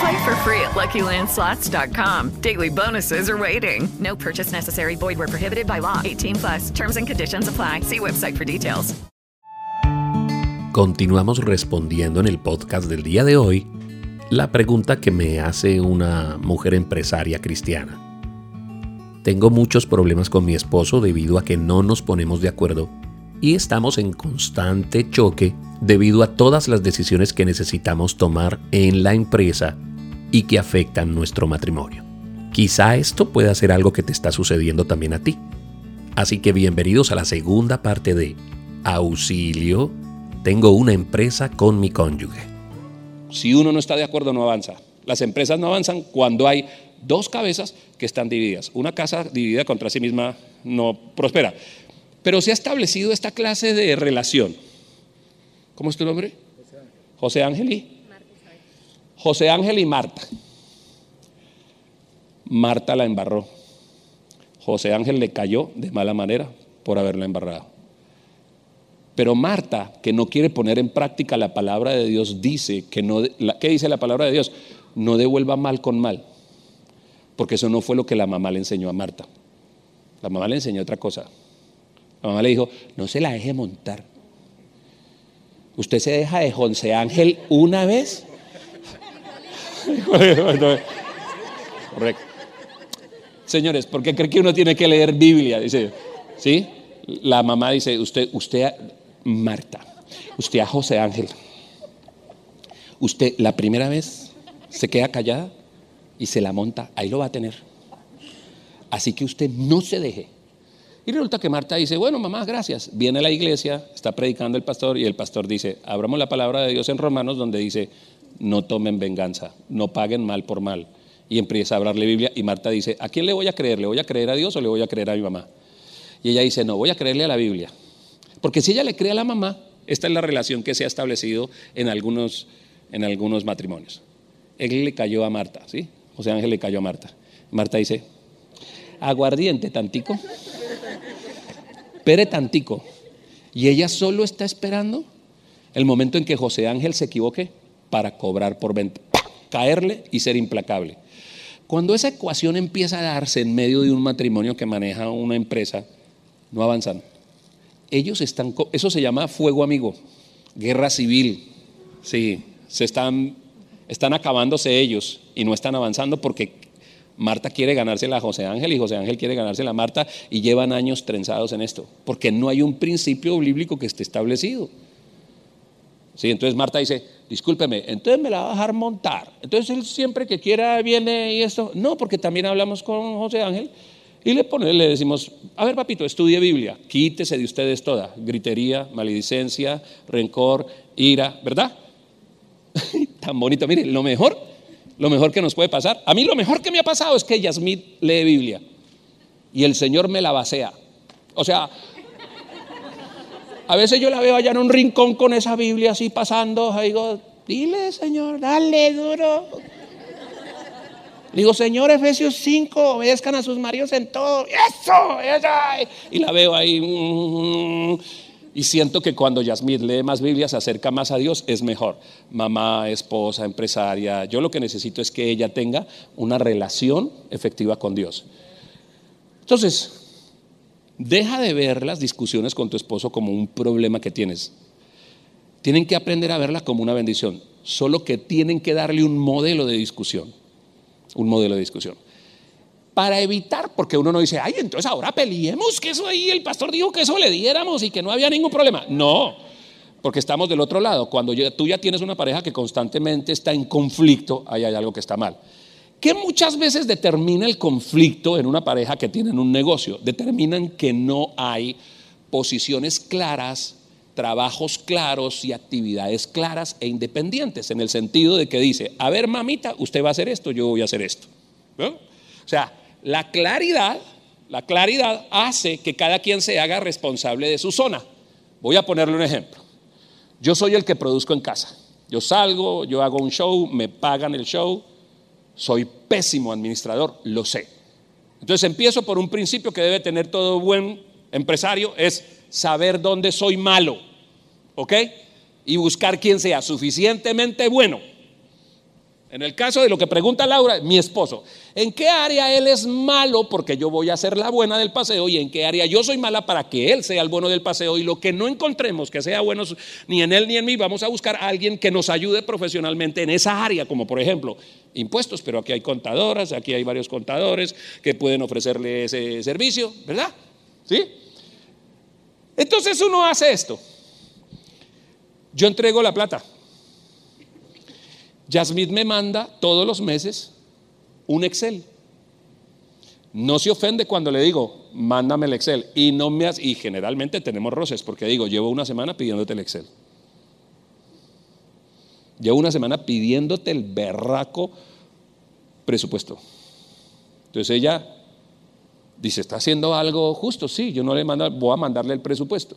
Play for free at LuckyLandSlots.com. Daily bonuses are waiting. No purchase necessary. Where prohibited by law. 18 plus. Terms and conditions apply. See website for details. Continuamos respondiendo en el podcast del día de hoy la pregunta que me hace una mujer empresaria cristiana. Tengo muchos problemas con mi esposo debido a que no nos ponemos de acuerdo y estamos en constante choque debido a todas las decisiones que necesitamos tomar en la empresa y que afectan nuestro matrimonio. Quizá esto pueda ser algo que te está sucediendo también a ti. Así que bienvenidos a la segunda parte de Auxilio. Tengo una empresa con mi cónyuge. Si uno no está de acuerdo, no avanza. Las empresas no avanzan cuando hay dos cabezas que están divididas. Una casa dividida contra sí misma no prospera. Pero se ha establecido esta clase de relación. ¿Cómo es tu nombre? José Ángel y José Ángel y Marta. Marta la embarró. José Ángel le cayó de mala manera por haberla embarrado. Pero Marta, que no quiere poner en práctica la palabra de Dios, dice que no, ¿qué dice la palabra de Dios? No devuelva mal con mal, porque eso no fue lo que la mamá le enseñó a Marta. La mamá le enseñó otra cosa. La mamá le dijo, no se la deje montar. ¿Usted se deja de José Ángel una vez? Correcto. Señores, ¿por qué cree que uno tiene que leer Biblia? Dice, ¿sí? La mamá dice, usted, usted, Marta, usted a José Ángel, usted la primera vez se queda callada y se la monta, ahí lo va a tener. Así que usted no se deje. Y resulta que Marta dice, bueno, mamá, gracias. Viene a la iglesia, está predicando el pastor y el pastor dice, abramos la palabra de Dios en Romanos donde dice, no tomen venganza, no paguen mal por mal. Y empieza a hablarle Biblia y Marta dice, ¿a quién le voy a creer? ¿Le voy a creer a Dios o le voy a creer a mi mamá? Y ella dice, no, voy a creerle a la Biblia. Porque si ella le cree a la mamá, esta es la relación que se ha establecido en algunos, en algunos matrimonios. Él le cayó a Marta, ¿sí? José Ángel le cayó a Marta. Marta dice, aguardiente tantico espere tantico. Y ella solo está esperando el momento en que José Ángel se equivoque para cobrar por venta, caerle y ser implacable. Cuando esa ecuación empieza a darse en medio de un matrimonio que maneja una empresa, no avanzan. Ellos están, eso se llama fuego amigo, guerra civil. Sí, se están, están acabándose ellos y no están avanzando porque Marta quiere ganársela a José Ángel y José Ángel quiere ganársela a Marta y llevan años trenzados en esto, porque no hay un principio bíblico que esté establecido. Sí, entonces Marta dice, discúlpeme, entonces me la va a dejar montar. Entonces él siempre que quiera viene y esto. No, porque también hablamos con José Ángel y le, pone, le decimos, a ver papito, estudie Biblia, quítese de ustedes toda, gritería, maledicencia, rencor, ira, ¿verdad? Tan bonito, miren, lo mejor lo mejor que nos puede pasar. A mí lo mejor que me ha pasado es que Yasmith lee Biblia y el Señor me la basea. O sea, a veces yo la veo allá en un rincón con esa Biblia así pasando. Digo, dile, Señor, dale duro. Digo, Señor, Efesios 5, obedezcan a sus maridos en todo. Eso, esa. Y la veo ahí. Y siento que cuando Yasmín lee más Biblia, se acerca más a Dios, es mejor. Mamá, esposa, empresaria. Yo lo que necesito es que ella tenga una relación efectiva con Dios. Entonces, deja de ver las discusiones con tu esposo como un problema que tienes. Tienen que aprender a verla como una bendición. Solo que tienen que darle un modelo de discusión. Un modelo de discusión para evitar, porque uno no dice, ay, entonces ahora peleemos, que eso ahí el pastor dijo que eso le diéramos y que no había ningún problema. No, Porque estamos del otro lado. Cuando tú ya tienes una pareja que constantemente está en conflicto, ahí hay algo que está mal. ¿Qué muchas veces determina el conflicto en una pareja que tienen un negocio? Determinan que no hay posiciones claras, trabajos claros y actividades claras e independientes, en el sentido de que dice, a ver mamita, usted va a hacer esto, yo voy a hacer esto. O sea, la claridad, la claridad hace que cada quien se haga responsable de su zona. Voy a ponerle un ejemplo. Yo soy el que produzco en casa. Yo salgo, yo hago un show, me pagan el show. Soy pésimo administrador, lo sé. Entonces empiezo por un principio que debe tener todo buen empresario, es saber dónde soy malo, ¿ok? Y buscar quien sea suficientemente bueno. En el caso de lo que pregunta Laura, mi esposo, ¿en qué área él es malo porque yo voy a ser la buena del paseo y en qué área yo soy mala para que él sea el bueno del paseo y lo que no encontremos que sea bueno ni en él ni en mí, vamos a buscar a alguien que nos ayude profesionalmente en esa área, como por ejemplo impuestos, pero aquí hay contadoras, aquí hay varios contadores que pueden ofrecerle ese servicio, ¿verdad? ¿Sí? Entonces uno hace esto. Yo entrego la plata. Yasmith me manda todos los meses un Excel. No se ofende cuando le digo, mándame el Excel. Y, no me y generalmente tenemos roces porque digo, llevo una semana pidiéndote el Excel. Llevo una semana pidiéndote el berraco presupuesto. Entonces ella dice, ¿está haciendo algo justo? Sí, yo no le mando, voy a mandarle el presupuesto.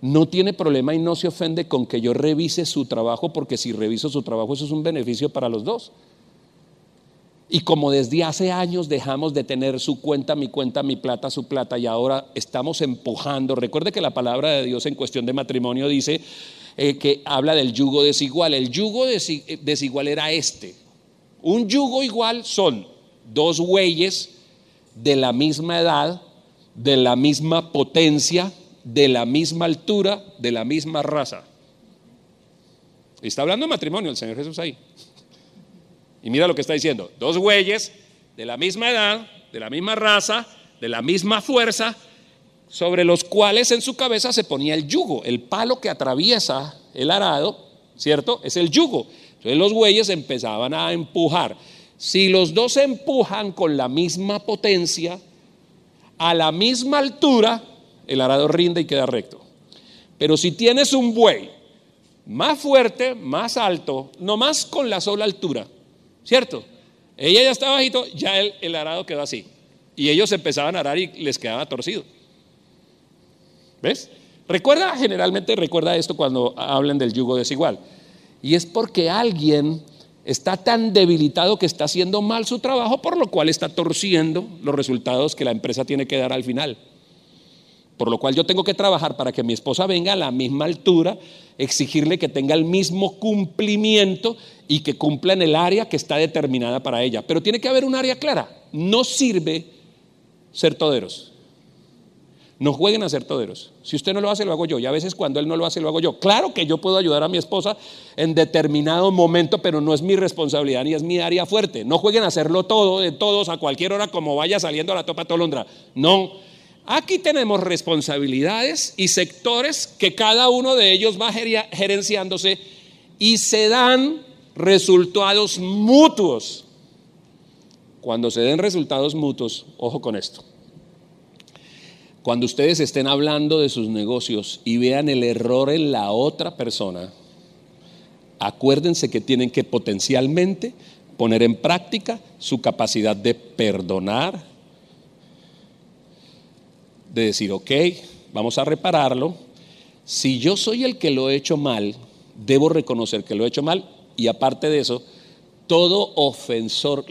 No tiene problema y no se ofende con que yo revise su trabajo, porque si reviso su trabajo, eso es un beneficio para los dos. Y como desde hace años dejamos de tener su cuenta, mi cuenta, mi plata, su plata, y ahora estamos empujando. Recuerde que la palabra de Dios en cuestión de matrimonio dice eh, que habla del yugo desigual. El yugo eh, desigual era este. Un yugo igual son dos bueyes de la misma edad, de la misma potencia, de la misma altura, de la misma raza. Está hablando de matrimonio el Señor Jesús ahí. Y mira lo que está diciendo. Dos bueyes de la misma edad, de la misma raza, de la misma fuerza, sobre los cuales en su cabeza se ponía el yugo. El palo que atraviesa el arado, ¿cierto? Es el yugo. Entonces los bueyes empezaban a empujar. Si los dos empujan con la misma potencia, a la misma altura, el arado rinde y queda recto. Pero si tienes un buey más fuerte, más alto, no más con la sola altura, ¿cierto? Ella ya estaba bajito, ya el, el arado quedó así. Y ellos empezaban a arar y les quedaba torcido. ¿Ves? Recuerda, generalmente recuerda esto cuando hablan del yugo desigual. Y es porque alguien está tan debilitado que está haciendo mal su trabajo, por lo cual está torciendo los resultados que la empresa tiene que dar al final. Por lo cual yo tengo que trabajar para que mi esposa venga a la misma altura, exigirle que tenga el mismo cumplimiento y que cumpla en el área que está determinada para ella. Pero tiene que haber un área clara. No sirve ser toderos. No jueguen a ser toderos. Si usted no lo hace, lo hago yo. Y a veces cuando él no lo hace, lo hago yo. Claro que yo puedo ayudar a mi esposa en determinado momento, pero no es mi responsabilidad ni es mi área fuerte. No jueguen a hacerlo todo, de todos, a cualquier hora, como vaya saliendo a la topa tolondra. No. Aquí tenemos responsabilidades y sectores que cada uno de ellos va gerenciándose y se dan resultados mutuos. Cuando se den resultados mutuos, ojo con esto. Cuando ustedes estén hablando de sus negocios y vean el error en la otra persona, acuérdense que tienen que potencialmente poner en práctica su capacidad de perdonar, de decir, ok, vamos a repararlo. Si yo soy el que lo he hecho mal, debo reconocer que lo he hecho mal y aparte de eso, todo ofensor,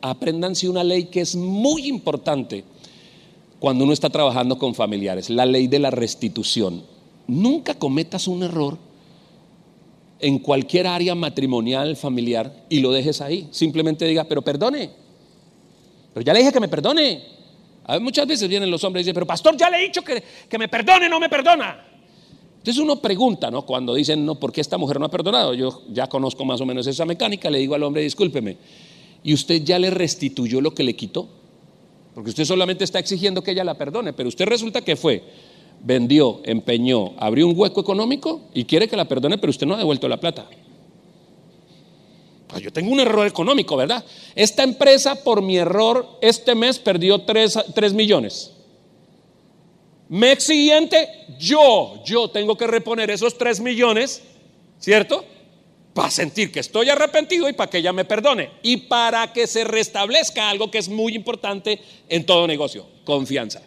apréndanse una ley que es muy importante cuando uno está trabajando con familiares, la ley de la restitución. Nunca cometas un error en cualquier área matrimonial, familiar, y lo dejes ahí. Simplemente diga, pero perdone. Pero ya le dije que me perdone. A ver, muchas veces vienen los hombres y dicen, pero pastor, ya le he dicho que, que me perdone, no me perdona. Entonces uno pregunta, ¿no? Cuando dicen, no, ¿por qué esta mujer no ha perdonado? Yo ya conozco más o menos esa mecánica, le digo al hombre, discúlpeme, ¿y usted ya le restituyó lo que le quitó? Porque usted solamente está exigiendo que ella la perdone, pero usted resulta que fue vendió, empeñó, abrió un hueco económico y quiere que la perdone, pero usted no ha devuelto la plata. Yo tengo un error económico, ¿verdad? Esta empresa por mi error este mes perdió 3, millones. Mes siguiente, yo, yo tengo que reponer esos 3 millones, ¿cierto? Para sentir que estoy arrepentido y para que ella me perdone. Y para que se restablezca algo que es muy importante en todo negocio, confianza.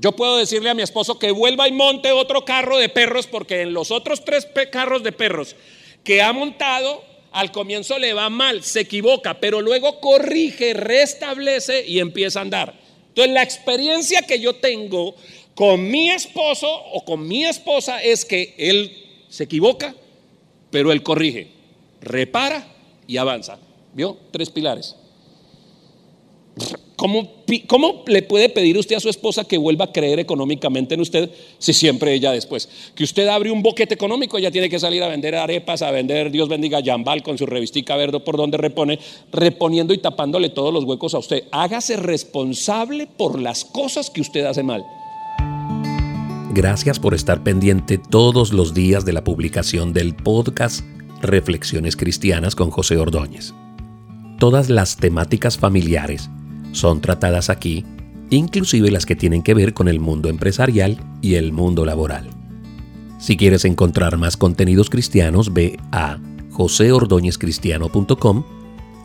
Yo puedo decirle a mi esposo que vuelva y monte otro carro de perros porque en los otros tres carros de perros que ha montado, al comienzo le va mal, se equivoca, pero luego corrige, restablece y empieza a andar. Entonces la experiencia que yo tengo con mi esposo o con mi esposa es que él se equivoca, pero él corrige, repara y avanza. ¿Vio? Tres pilares. ¿Cómo, ¿Cómo, le puede pedir usted a su esposa que vuelva a creer económicamente en usted si siempre ella después? Que usted abre un boquete económico, ella tiene que salir a vender arepas, a vender, Dios bendiga, Jambal con su revistica verde por donde repone, reponiendo y tapándole todos los huecos a usted. Hágase responsable por las cosas que usted hace mal. Gracias por estar pendiente todos los días de la publicación del podcast Reflexiones Cristianas con José Ordóñez. Todas las temáticas familiares son tratadas aquí, inclusive las que tienen que ver con el mundo empresarial y el mundo laboral. Si quieres encontrar más contenidos cristianos, ve a joseordóñezcristiano.com.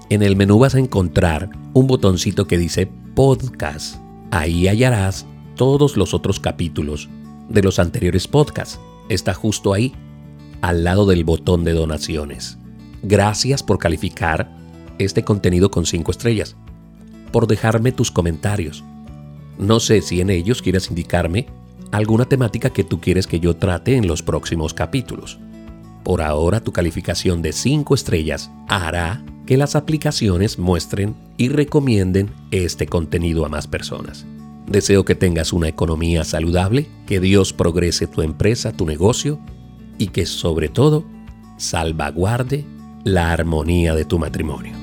En el menú vas a encontrar un botoncito que dice Podcast. Ahí hallarás todos los otros capítulos de los anteriores podcasts. Está justo ahí, al lado del botón de donaciones. Gracias por calificar este contenido con 5 estrellas por dejarme tus comentarios. No sé si en ellos quieras indicarme alguna temática que tú quieres que yo trate en los próximos capítulos. Por ahora tu calificación de 5 estrellas hará que las aplicaciones muestren y recomienden este contenido a más personas. Deseo que tengas una economía saludable, que Dios progrese tu empresa, tu negocio y que sobre todo salvaguarde la armonía de tu matrimonio.